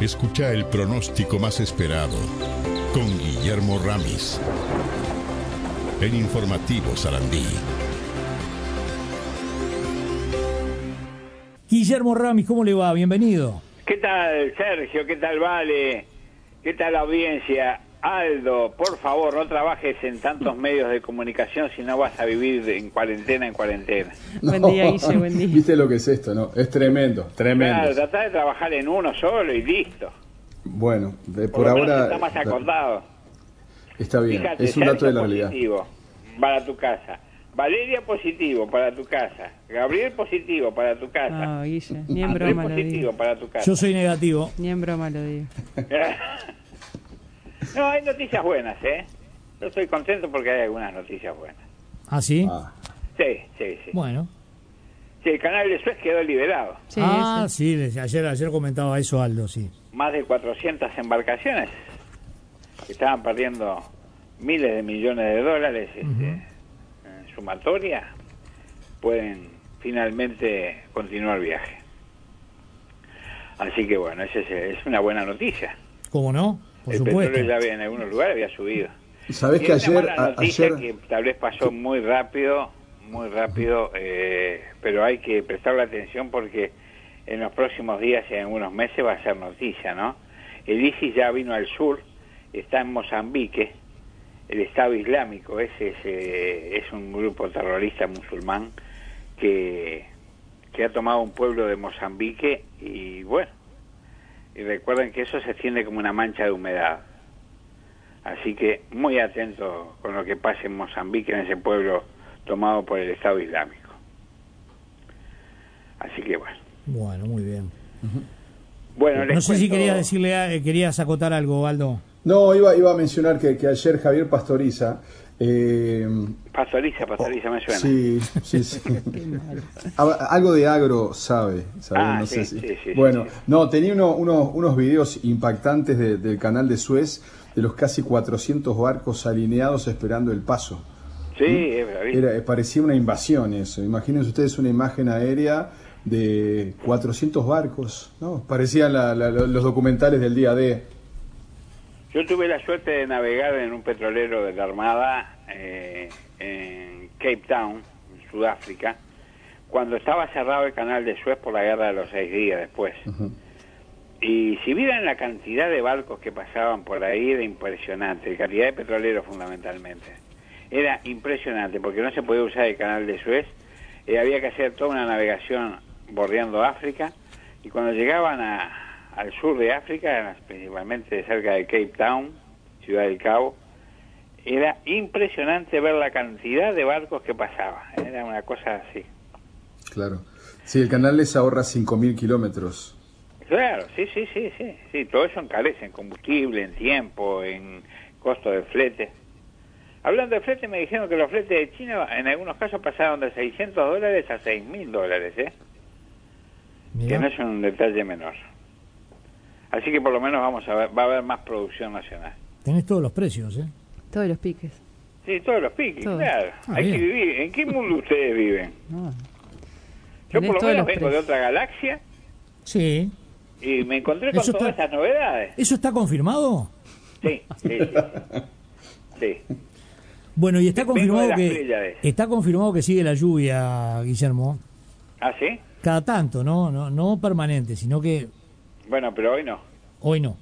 Escucha el pronóstico más esperado con Guillermo Ramis. En Informativo Sarandí. Guillermo Ramis, ¿cómo le va? Bienvenido. ¿Qué tal, Sergio? ¿Qué tal, Vale? ¿Qué tal la audiencia? Aldo, por favor, no trabajes en tantos medios de comunicación si no vas a vivir en cuarentena en cuarentena. Buen día, Guille, buen día. ¿Viste lo que es esto, no? Es tremendo, tremendo. Claro, trata de trabajar en uno solo y listo. Bueno, de- Por, por lo menos ahora está más acordado. está bien, Fíjate, es un dato de la realidad. positivo para tu casa. Valeria positivo para tu casa. Gabriel positivo para tu casa. No, Guille, ni en broma lo positivo digo. para tu casa. Yo soy negativo. Ni en broma lo digo. no, hay noticias buenas, ¿eh? Yo estoy contento porque hay algunas noticias buenas. ¿Ah, sí? Ah, Sí, sí, sí. Bueno. Sí, el canal de Suez quedó liberado. Sí, ah, sí, desde ayer, ayer comentaba eso Aldo, sí. Más de 400 embarcaciones que estaban perdiendo miles de millones de dólares este, en sumatoria pueden finalmente continuar viaje. Así que bueno, esa es, es una buena noticia. ¿Cómo no? Por el supuesto. petróleo ya había, en algunos lugares había subido. ¿Sabés Y que ayer, mala a- noticia ayer, que tal vez pasó muy rápido, muy rápido, eh, pero hay que prestarle atención porque en los próximos días y en algunos meses va a ser noticia, ¿no? El ISIS ya vino al sur, está en Mozambique, el Estado Islámico, ese es, eh, es un grupo terrorista musulmán que, que ha tomado un pueblo de Mozambique y bueno, y recuerden que eso se extiende como una mancha de humedad. Así que muy atento con lo que pase en Mozambique, en ese pueblo tomado por el Estado Islámico. Así que bueno. Bueno, muy bien. Bueno, les No sé si cuento- quería decirle, eh, querías acotar algo, Aldo. no, iba, iba a mencionar que, que ayer Javier Pastoriza, eh, Pastoriza, pastoriza me suena. sí, sí, sí. A- algo de agro sabe, sabe, Ah, no sí, sé si. sí, sí, bueno, no, tenía uno- unos, unos videos impactantes de- del canal de Suez de los casi 400 barcos alineados esperando el paso. Sí, es bravísimo. Era, parecía una invasión eso. Imagínense ustedes una imagen aérea de 400 barcos, ¿no? Parecían la- la- los documentales del día D. Yo tuve la suerte de navegar en un petrolero de la Armada eh, en Cape Town, en Sudáfrica, cuando estaba cerrado el canal de Suez por la guerra de los seis días después. Y si vieran la cantidad de barcos que pasaban por ahí, era impresionante, la cantidad de petroleros fundamentalmente. Era impresionante, porque no se podía usar el canal de Suez, eh, había que hacer toda una navegación bordeando África, y cuando llegaban a- al sur de África, principalmente cerca de Cape Town, Ciudad del Cabo, era impresionante ver la cantidad de barcos que pasaban, era una cosa así. Claro. Sí, el canal les ahorra 5.000 kilómetros. Claro, sí, sí, sí, sí, sí, todo eso encarece en combustible, en tiempo, en costo de flete. Hablando de flete, me dijeron que los fletes de China en algunos casos pasaron de 600 dólares a 6.000 dólares, ¿eh? Que no es un detalle menor. Así que por lo menos vamos a ver, va a haber más producción nacional. Tenés todos los precios, ¿eh? Todos los piques. Sí, todos los piques, claro. Ah, Hay que vivir. ¿En qué mundo ustedes viven? No. Yo por lo menos vengo de otra galaxia Sí. y me encontré con Eso todas está- esas novedades. ¿Eso está confirmado? Sí, sí, sí. Sí. Bueno, y está Vengo confirmado que está confirmado que sigue la lluvia, Guillermo. ¿Ah, sí? Cada tanto, ¿no? No, no permanente, sino que Bueno, pero hoy no. hoy no.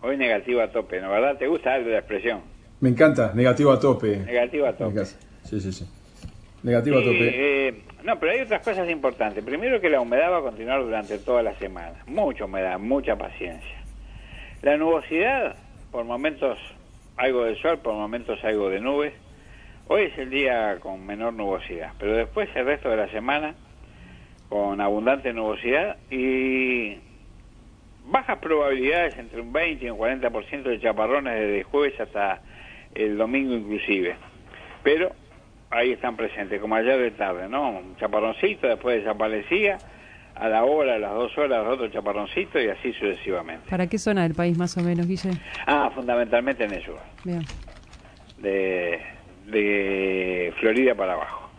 Hoy negativo a tope, ¿no? ¿Verdad? ¿Te gusta algo la expresión? Me encanta, negativo a tope. Negativo a tope. Sí, sí, sí. Negativo a tope. eh, no, pero hay otras cosas importantes. Primero que la humedad va a continuar durante toda la semana. Mucha humedad, mucha paciencia. La nubosidad, por momentos algo de sol, por momentos algo de nubes. Hoy es el día con menor nubosidad, pero después el resto de la semana con abundante nubosidad y bajas probabilidades entre un 20 y un 40% de chaparrones desde jueves hasta el domingo inclusive. Pero ahí están presentes, como ayer de tarde, ¿no? Un chaparroncito, después desaparecía, a la hora, a las dos horas, otro chaparroncito y así sucesivamente. ¿Para qué zona del país más o menos, Guille? Ah, fundamentalmente en el sur, Bien. de, de Florida para abajo.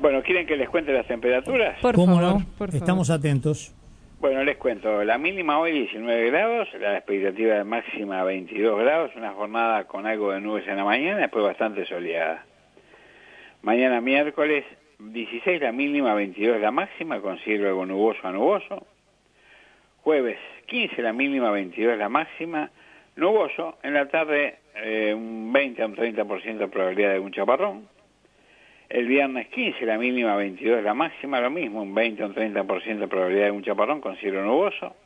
Bueno, ¿quieren que les cuente las temperaturas? Por ¿Cómo favor, no? por favor. Estamos atentos. Bueno, les cuento, la mínima hoy 19 grados, la expectativa de máxima 22 grados, una jornada con algo de nubes en la mañana, después bastante soleada. Mañana miércoles 16 la mínima, 22 la máxima, con cielo algo nuboso a nuboso. Jueves 15 la mínima, 22 la máxima, nuboso. En la tarde eh, un 20 a un 30% de probabilidad de un chaparrón. El viernes 15 la mínima, 22 la máxima, lo mismo, un 20 a un 30% de probabilidad de un chaparrón con cielo nuboso.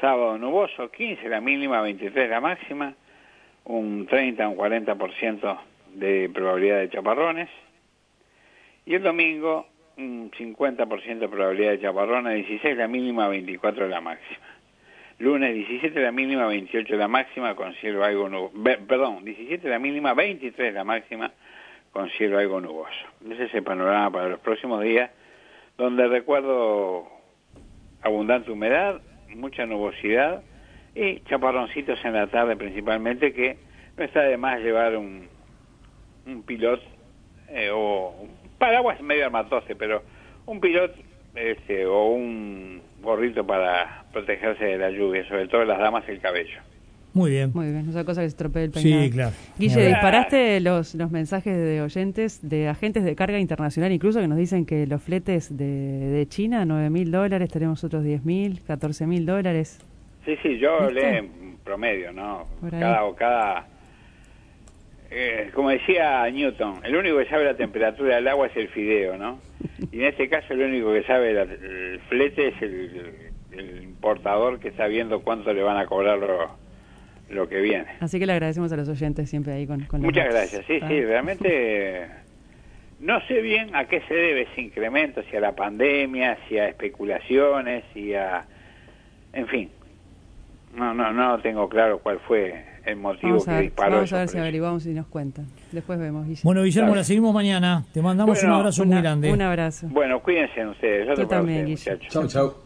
Sábado nuboso, 15 la mínima, 23 la máxima, un 30 a un 40% de probabilidad de chaparrones. Y el domingo, un 50% de probabilidad de chaparrones, 16 la mínima, 24 la máxima. Lunes 17 la mínima, 28 la máxima, con cielo algo nuboso. Perdón, 17 la mínima, 23 la máxima, con cielo algo nuboso. Ese es el panorama para los próximos días, donde recuerdo abundante humedad, mucha nubosidad y chaparroncitos en la tarde principalmente, que no está de más llevar un, un pilot eh, o paraguas medio armatoste, pero un pilot este, o un gorrito para protegerse de la lluvia, sobre todo las damas el cabello. Muy bien. Muy bien, esa cosa que se estropee el peinado. Sí, claro. Guille, disparaste los, los mensajes de oyentes, de agentes de carga internacional, incluso que nos dicen que los fletes de, de China, 9 mil dólares, tenemos otros 10 mil, 14 mil dólares. Sí, sí, yo en promedio, ¿no? Por ahí. Cada, cada eh, como decía Newton, el único que sabe la temperatura del agua es el fideo, ¿no? Y en este caso el único que sabe la- el flete es el, el importador que está viendo cuánto le van a cobrar lo, lo que viene. Así que le agradecemos a los oyentes siempre ahí con, con Muchas gracias, sí, Ah. sí, realmente no sé bien a qué se debe ese incremento, si a la pandemia, si a especulaciones, si a... En fin, no, no, no tengo claro cuál fue el motivo Vamos a que ver, disparó vamos a ver si averiguamos y nos cuentan. Después vemos, Guille. Bueno, Guillermo, la seguimos mañana. Te mandamos Bueno, un abrazo Una- muy grande. Un abrazo. Bueno, cuídense ustedes. Otro Tú para también, ustedes, Guille. muchachos. Chau, chau.